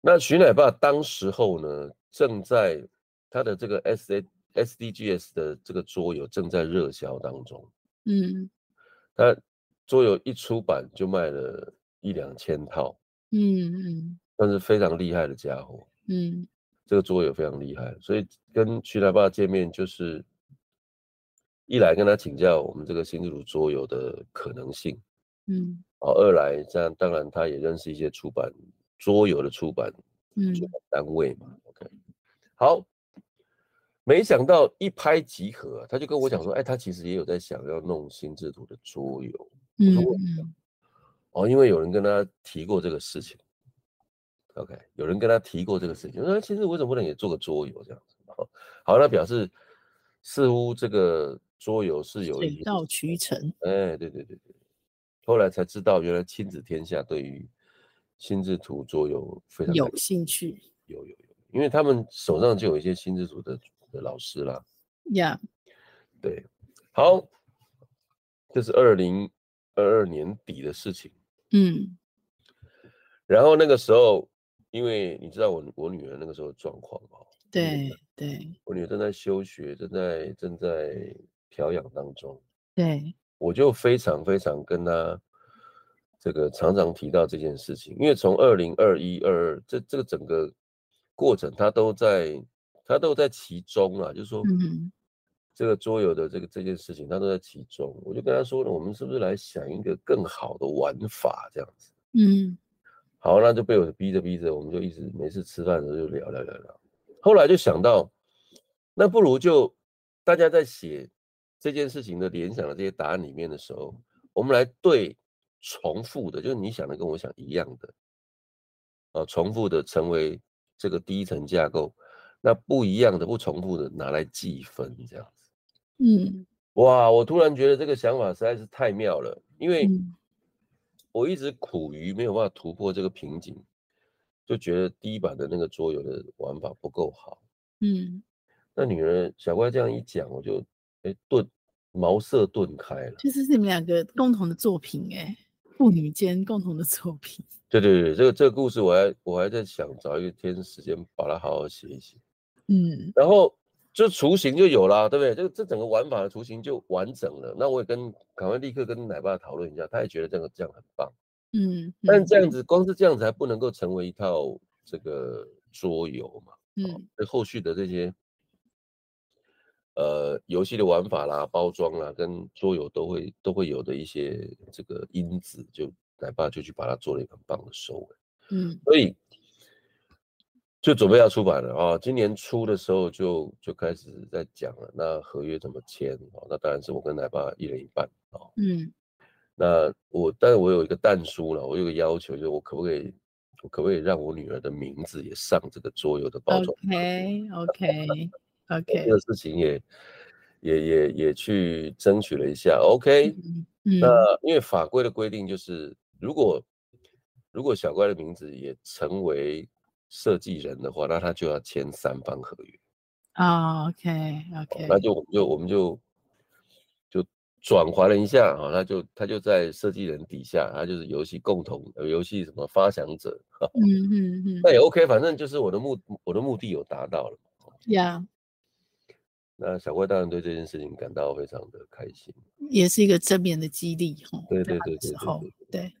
那徐奶爸当时候呢，正在他的这个 S A S D G S 的这个桌游正在热销当中，嗯，他。桌游一出版就卖了一两千套，嗯嗯，但是非常厉害的家伙，嗯，这个桌游非常厉害，所以跟徐大爸见面就是一来跟他请教我们这个新之主桌游的可能性，嗯，好，二来这样当然他也认识一些出版桌游的出版，嗯，出版单位嘛，OK，好，没想到一拍即合，他就跟我讲说，哎，他其实也有在想要弄新之主的桌游。嗯，哦，因为有人跟他提过这个事情，OK，有人跟他提过这个事情，说其实为什么不能也做个桌游这样子？好，那表示似乎这个桌游是有水到渠成。哎，对对对对，后来才知道原来亲子天下对于心智图桌游非常有兴趣，有有有，因为他们手上就有一些心智图的的老师啦。呀，Yeah. 对，好，这是二零。二二年底的事情，嗯，然后那个时候，因为你知道我我女儿那个时候的状况哦，对对，我女儿正在休学，正在正在调养当中，对，我就非常非常跟她这个常常提到这件事情，因为从二零二一二二这这个整个过程，她都在她都在其中啊，就是说，嗯。这个桌游的这个这件事情，她都在其中。我就跟她说了，我们是不是来想一个更好的玩法，这样子？嗯，好，那就被我逼着逼着，我们就一直每次吃饭的时候就聊聊聊聊。后来就想到，那不如就大家在写这件事情的联想的这些答案里面的时候，我们来对重复的，就是你想的跟我想一样的，啊，重复的成为这个第一层架构，那不一样的、不重复的拿来计分，这样子。嗯，哇！我突然觉得这个想法实在是太妙了，因为我一直苦于没有办法突破这个瓶颈，就觉得第一版的那个桌游的玩法不够好。嗯，那女儿小怪这样一讲，我就哎顿茅塞顿开了。其实是你们两个共同的作品，哎，父女间共同的作品。对对对，这个这个故事我还我还在想找一天时间把它好好写一写。嗯，然后。就雏形就有了，对不对？这这整个玩法的雏形就完整了。那我也跟赶快立刻跟奶爸讨论一下，他也觉得这个这样很棒。嗯，嗯，但这样子光是这样子还不能够成为一套这个桌游嘛？嗯，这后续的这些呃游戏的玩法啦、包装啦，跟桌游都会都会有的一些这个因子，就奶爸就去把它做了一个很棒的收尾。嗯，所以。就准备要出版了啊！今年初的时候就就开始在讲了，那合约怎么签啊？那当然是我跟奶爸一人一半啊。嗯，那我但是我有一个但书了，我有个要求，就是我可不可以，我可不可以让我女儿的名字也上这个桌游的包装？OK OK OK，这个事情也也也也去争取了一下。OK，嗯，那因为法规的规定就是，如果如果小乖的名字也成为设计人的话，那他就要签三方合约啊。OK OK，那就我们就我们就就转换了一下啊，那就他就在设计人底下，他就是游戏共同游戏什么发想者。嗯嗯嗯，那也 OK，反正就是我的目我的目的有达到了。呀，那小怪当然对这件事情感到非常的开心，也是一个正面的激励哈。对对对对对对对。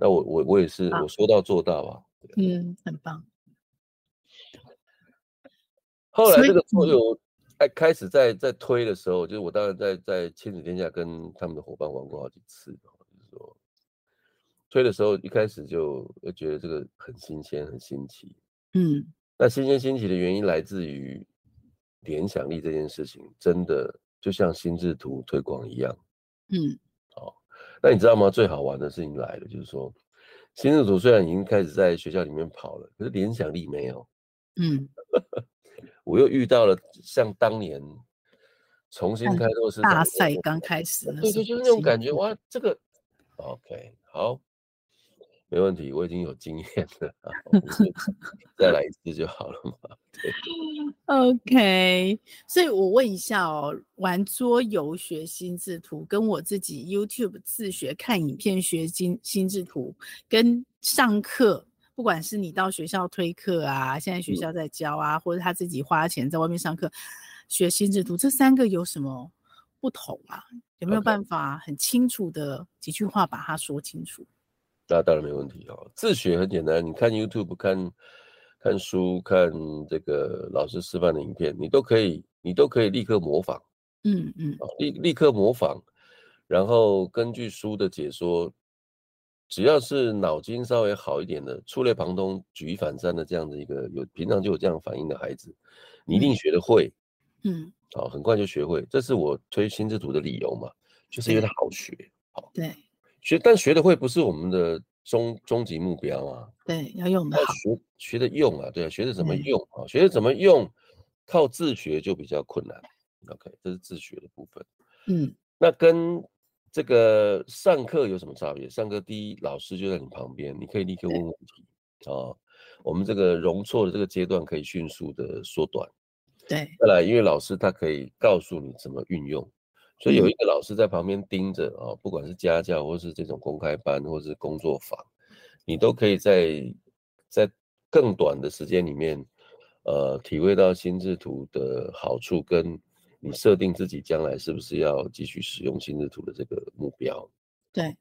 那我我我也是我说到做到啊。嗯，很棒。后来这个桌游开开始在在推的时候，就是我当然在在亲子天下跟他们的伙伴玩过好几次，就是说推的时候一开始就觉得这个很新鲜很新奇，嗯，那新鲜新奇的原因来自于联想力这件事情，真的就像心智图推广一样，嗯，好，那你知道吗？最好玩的事情来了，就是说心智图虽然已经开始在学校里面跑了，可是联想力没有，嗯。我又遇到了像当年重新开拓市场大赛刚开始，对对，就是那种感觉哇，这个 OK 好，没问题，我已经有经验了，再来一次就好了嘛。OK，所以我问一下哦，玩桌游学心智图，跟我自己 YouTube 自学看影片学心心智图，跟上课。不管是你到学校推课啊，现在学校在教啊，或者他自己花钱在外面上课学心智图，这三个有什么不同啊？有没有办法很清楚的几句话把它说清楚？那当然没问题哦。自学很简单，你看 YouTube 看看书，看这个老师示范的影片，你都可以，你都可以立刻模仿。嗯嗯，立立刻模仿，然后根据书的解说。只要是脑筋稍微好一点的，触类旁通、举一反三的这样的一个有平常就有这样反应的孩子，你一定学得会。嗯，好，很快就学会，这是我推心智图的理由嘛，就是因为它好学。好，对，学但学的会不是我们的终终极目标啊。对，要用的好。学学的用啊，对啊，学的怎么用啊？学的怎么用，靠自学就比较困难。OK，这是自学的部分。嗯，那跟。这个上课有什么差别？上课第一，老师就在你旁边，你可以立刻问问题啊。我们这个容错的这个阶段可以迅速的缩短。对，再来，因为老师他可以告诉你怎么运用，所以有一个老师在旁边盯着啊，不管是家教或是这种公开班或是工作坊，你都可以在在更短的时间里面，呃，体会到心智图的好处跟。你设定自己将来是不是要继续使用心智图的这个目标？对，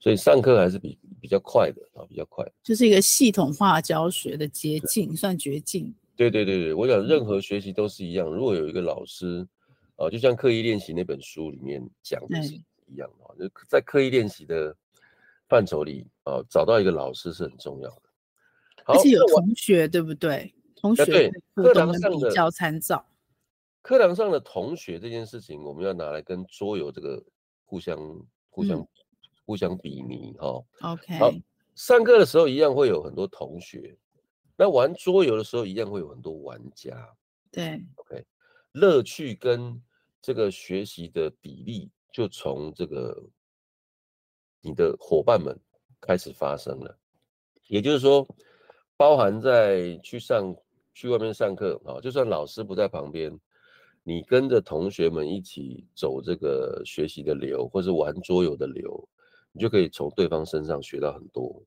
所以上课还是比比较快的啊，比较快，就是一个系统化教学的捷径，算捷径。对对对对，我想任何学习都是一样。如果有一个老师，啊，就像刻意练习那本书里面讲的是一样的，就在刻意练习的范畴里啊，找到一个老师是很重要的。而且有同学，对不对？同学对课堂上的比较参照。课堂上的同学这件事情，我们要拿来跟桌游这个互相、互相、嗯、互相比拟哈。OK，好，上课的时候一样会有很多同学，那玩桌游的时候一样会有很多玩家。对，OK，乐趣跟这个学习的比例就从这个你的伙伴们开始发生了，也就是说，包含在去上去外面上课啊，就算老师不在旁边。你跟着同学们一起走这个学习的流，或是玩桌游的流，你就可以从对方身上学到很多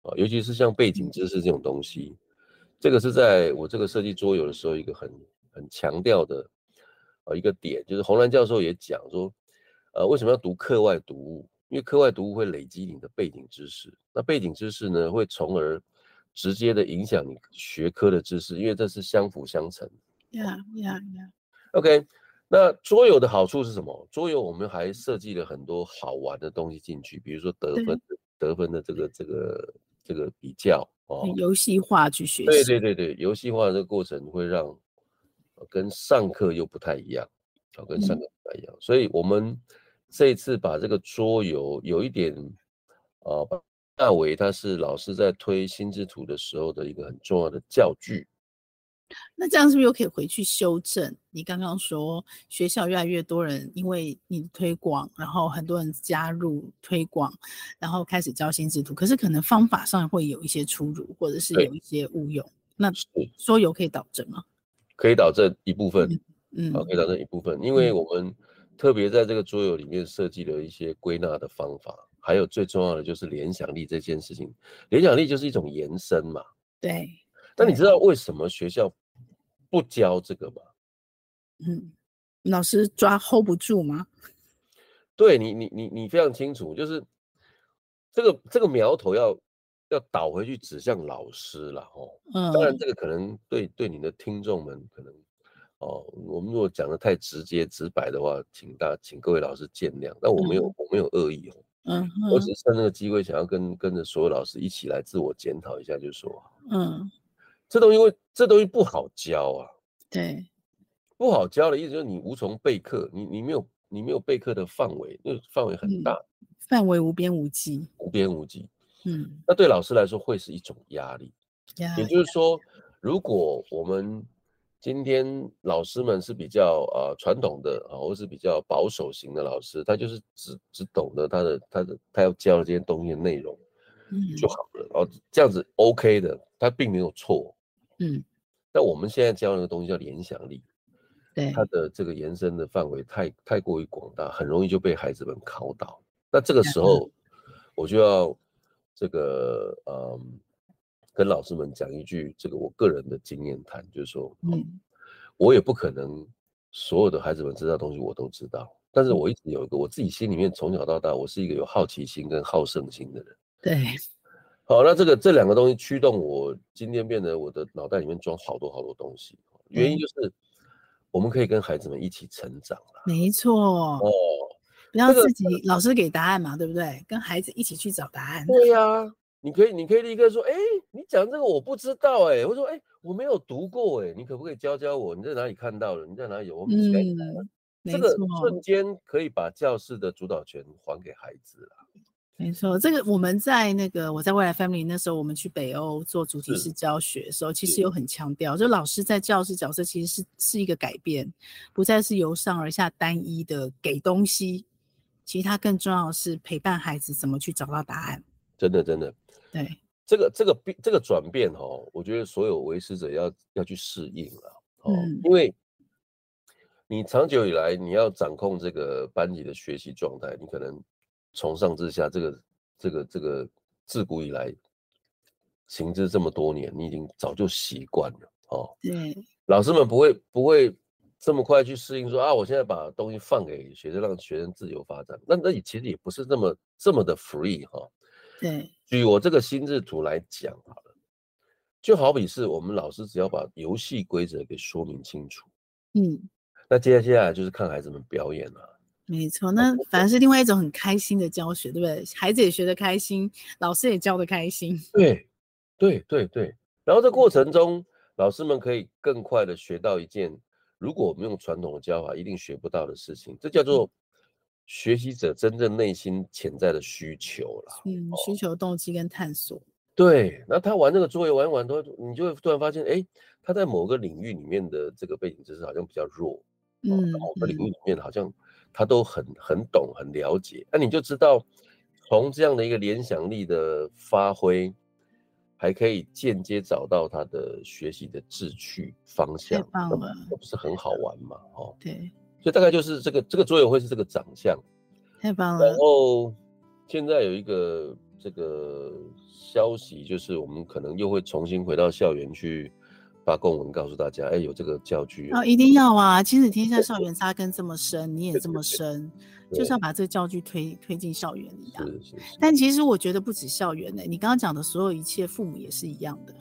啊，尤其是像背景知识这种东西，这个是在我这个设计桌游的时候一个很很强调的啊一个点，就是洪兰教授也讲说，呃，为什么要读课外读物？因为课外读物会累积你的背景知识，那背景知识呢，会从而直接的影响你学科的知识，因为这是相辅相成。Yeah, yeah, yeah. OK，那桌游的好处是什么？桌游我们还设计了很多好玩的东西进去，比如说得分、得分的这个、这个、这个比较哦，游戏化去学习。对对对对，游戏化的这个过程会让跟上课又不太一样，啊，跟上课不太一样。嗯、所以我们这一次把这个桌游有一点啊，大为他是老师在推心智图的时候的一个很重要的教具。那这样是不是又可以回去修正？你刚刚说学校越来越多人因为你的推广，然后很多人加入推广，然后开始教心智图，可是可能方法上会有一些出入，或者是有一些误用。那桌游可以导正吗？可以导正一部分，嗯，好，可以导正一部分，因为我们特别在这个桌游里面设计了一些归纳的方法，还有最重要的就是联想力这件事情。联想力就是一种延伸嘛，对。那你知道为什么学校不教这个吗？嗯，老师抓 hold 不住吗？对你，你你你非常清楚，就是这个这个苗头要要倒回去指向老师了哦。嗯，当然这个可能对对你的听众们可能哦，我们如果讲的太直接直白的话，请大请各位老师见谅。但我没有、嗯、我没有恶意哦，嗯，我只是趁这个机会想要跟跟着所有老师一起来自我检讨一下，就是说，嗯，这东西会这东西不好教啊，对，不好教的意思就是你无从备课，你你没有你没有备课的范围，因为范围很大，嗯、范围无边无际，无边无际，嗯，那对老师来说会是一种压力，也就是说，如果我们今天老师们是比较啊传统的啊，或是比较保守型的老师，他就是只只懂得他的他的他要教的这些东西的内容，嗯，就好了。然后这样子 OK 的，他并没有错，嗯。但我们现在教那个东西叫联想力，对，它的这个延伸的范围太太过于广大，很容易就被孩子们考倒。那这个时候，我就要这个嗯。跟老师们讲一句，这个我个人的经验谈，就是说，嗯，我也不可能所有的孩子们知道的东西我都知道，但是我一直有一个我自己心里面从小到大，我是一个有好奇心跟好胜心的人。对，好，那这个这两个东西驱动我今天变得我的脑袋里面装好多好多东西，原因就是我们可以跟孩子们一起成长了。没错，哦，不要自己老师给答案嘛，对不对？跟孩子一起去找答案。对呀。你可以，你可以立刻说，哎，你讲这个我不知道，哎，我说，哎，我没有读过，哎，你可不可以教教我？你在哪里看到的？你在哪里有？我们一起来谈。这个瞬间可以把教室的主导权还给孩子了。没错，这个我们在那个我在未来 Family 那时候，我们去北欧做主题式教学的时候，其实有很强调，就老师在教室角色其实是是一个改变，不再是由上而下单一的给东西，其实它更重要的是陪伴孩子怎么去找到答案。真的，真的。对，这个这个变这个转变哈、哦，我觉得所有为师者要要去适应了哦，嗯、因为你长久以来你要掌控这个班级的学习状态，你可能从上至下这个这个这个自古以来行之这么多年，你已经早就习惯了哦。对，老师们不会不会这么快去适应说啊，我现在把东西放给学生，让学生自由发展，那那也其实也不是这么这么的 free 哈、哦。对，举我这个心智图来讲好了，就好比是我们老师只要把游戏规则给说明清楚，嗯，那接下来就是看孩子们表演了。没错，那反而是另外一种很开心的教学，对不对？孩子也学得开心，老师也教得开心。对，对，对，对。然后这过程中，老师们可以更快的学到一件，如果我们用传统的教法一定学不到的事情，这叫做。学习者真正内心潜在的需求啦，嗯，需求、动机跟探索。对，那他玩这个作业玩一玩，都你就会突然发现，哎，他在某个领域里面的这个背景知识好像比较弱，嗯，某个领域里面好像他都很很懂、很了解。那你就知道，从这样的一个联想力的发挥，还可以间接找到他的学习的志趣方向，那不是很好玩嘛？哦，对。所以大概就是这个这个桌游会是这个长相，太棒了。然后现在有一个这个消息，就是我们可能又会重新回到校园去发公文告诉大家，哎，有这个教具哦，一定要啊！亲子天下 校园扎根这么深，你也这么深，就是要把这个教具推推进校园里啊。是是是。但其实我觉得不止校园呢，你刚刚讲的所有一切，父母也是一样的。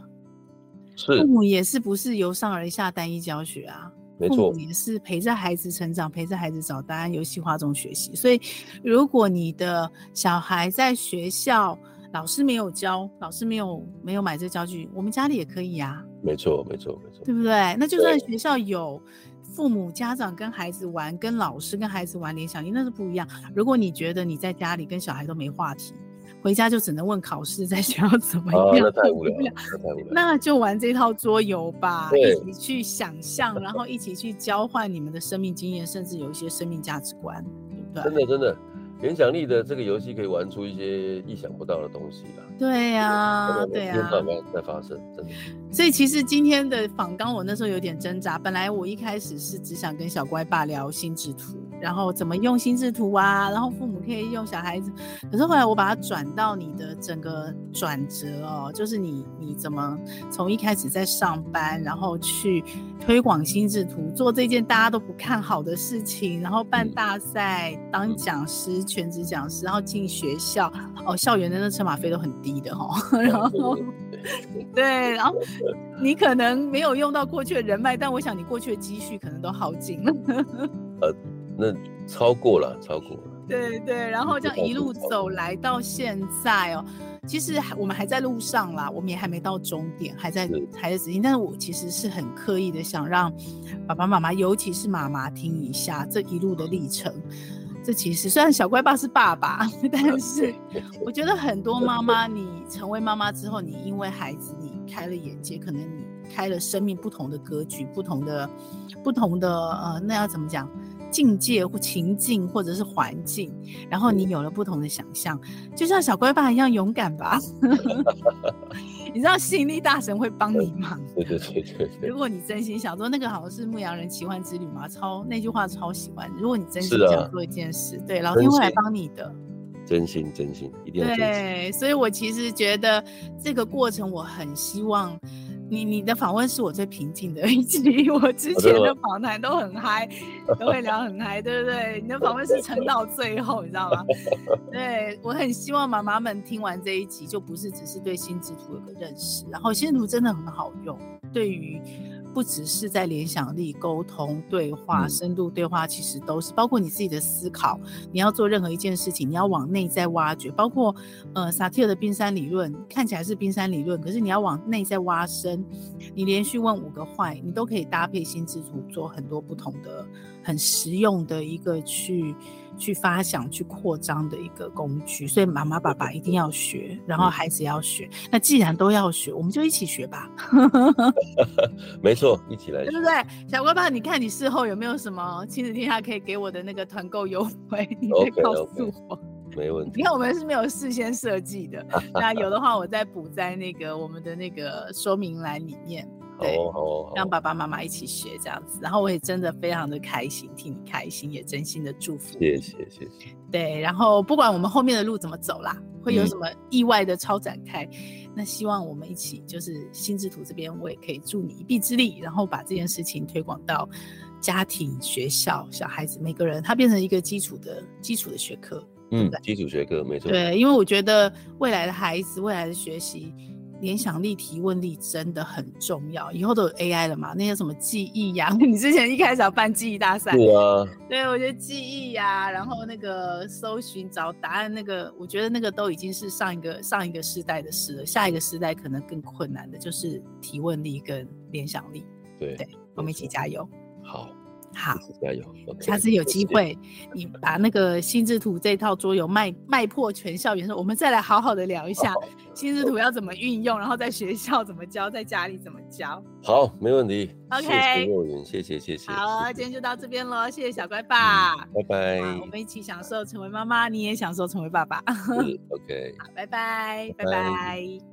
是。父母也是不是由上而下单一教学啊？父母也是陪着孩子成长，陪着孩子找答案，游戏化中学习。所以，如果你的小孩在学校老师没有教，老师没有没有买这教具，我们家里也可以呀。没错，没错，没错，对不对？那就算学校有父母家长跟孩子玩，跟老师跟孩子玩联想力，那是不一样。如果你觉得你在家里跟小孩都没话题。回家就只能问考试，在学校 怎么样？啊、那太无聊了，那太无聊。那就玩这套桌游吧，一起去想象，然后一起去交换你们的生命经验，甚至有一些生命价值观，对不对？真的真的，联想力的这个游戏可以玩出一些意想不到的东西啦。对呀、啊，对呀、在发生，真的。所以其实今天的访刚，我那时候有点挣扎。本来我一开始是只想跟小乖爸聊心智图。然后怎么用心智图啊，然后父母可以用小孩子。可是后来我把它转到你的整个转折哦，就是你你怎么从一开始在上班，然后去推广心智图，做这件大家都不看好的事情，然后办大赛，当讲师，全职讲师，然后进学校哦，校园的那车马费都很低的哈、哦，然后对，然后你可能没有用到过去的人脉，但我想你过去的积蓄可能都耗尽了。呃，那超过了，超过了。对对，然后这样一路走来到现在哦，其实我们还在路上啦，我们也还没到终点，还在还在执行。但是我其实是很刻意的想让爸爸妈妈，尤其是妈妈听一下这一路的历程。这其实虽然小乖爸是爸爸，但是我觉得很多妈 妈，你成为妈妈之后，你因为孩子，你开了眼界，可能你开了生命不同的格局，不同的不同的呃，那要怎么讲？境界或情境，或者是环境，然后你有了不同的想象，就像小乖爸一样勇敢吧。你知道吸引力大神会帮你忙。对对对。如果你真心想做，那个好像是牧羊人奇幻之旅嘛，超那句话超喜欢。如果你真心想做一件事，啊、对，老天会来帮你的。真心真心一定要。对，所以我其实觉得这个过程，我很希望。你你的访问是我最平静的一集，我之前的访谈都很嗨，都会聊很嗨，对不对？你的访问是撑到最后，你知道吗？对，我很希望妈妈们听完这一集，就不是只是对心智图有个认识，然后心智图真的很好用，对于。不只是在联想力、沟通、对话、深度对话，其实都是包括你自己的思考。你要做任何一件事情，你要往内在挖掘。包括呃，萨提尔的冰山理论看起来是冰山理论，可是你要往内在挖深。你连续问五个 why，你都可以搭配心智图做很多不同的、很实用的一个去。去发想、去扩张的一个工具，所以妈妈、爸爸一定要学，然后孩子要学。那既然都要学，我们就一起学吧。没错，一起来学，对不对？小乖爸，你看你事后有没有什么亲子天下可以给我的那个团购优惠？你再告诉我。Okay, okay. 没问题。你看我们是没有事先设计的，那有的话我再补在那个我们的那个说明栏里面。对，好哦好哦好，让爸爸妈妈一起学这样子，然后我也真的非常的开心，替你开心，也真心的祝福。谢谢谢谢。对，然后不管我们后面的路怎么走啦，会有什么意外的超展开，嗯、那希望我们一起就是心智图这边，我也可以助你一臂之力，然后把这件事情推广到家庭、学校、小孩子每个人，它变成一个基础的基础的学科。嗯，基础学科没错。对，因为我觉得未来的孩子，未来的学习。联想力、提问力真的很重要。以后都有 AI 了嘛？那些什么记忆呀？你之前一开始要办记忆大赛，对啊，对，我觉得记忆呀，然后那个搜寻找答案，那个我觉得那个都已经是上一个上一个时代的事了。下一个时代可能更困难的就是提问力跟联想力。对，对，我们一起加油。好。好，加油下次有机会，你把那个心智图这套桌游卖卖破全校园的时，我们再来好好的聊一下心智图要怎么运用，然后在学校怎么教，在家里怎么教。好，没问题。OK，谢谢谢谢。好，今天就到这边喽，谢谢小乖爸，嗯、拜拜。我们一起享受成为妈妈，你也享受成为爸爸。OK，好，拜拜，拜拜。拜拜。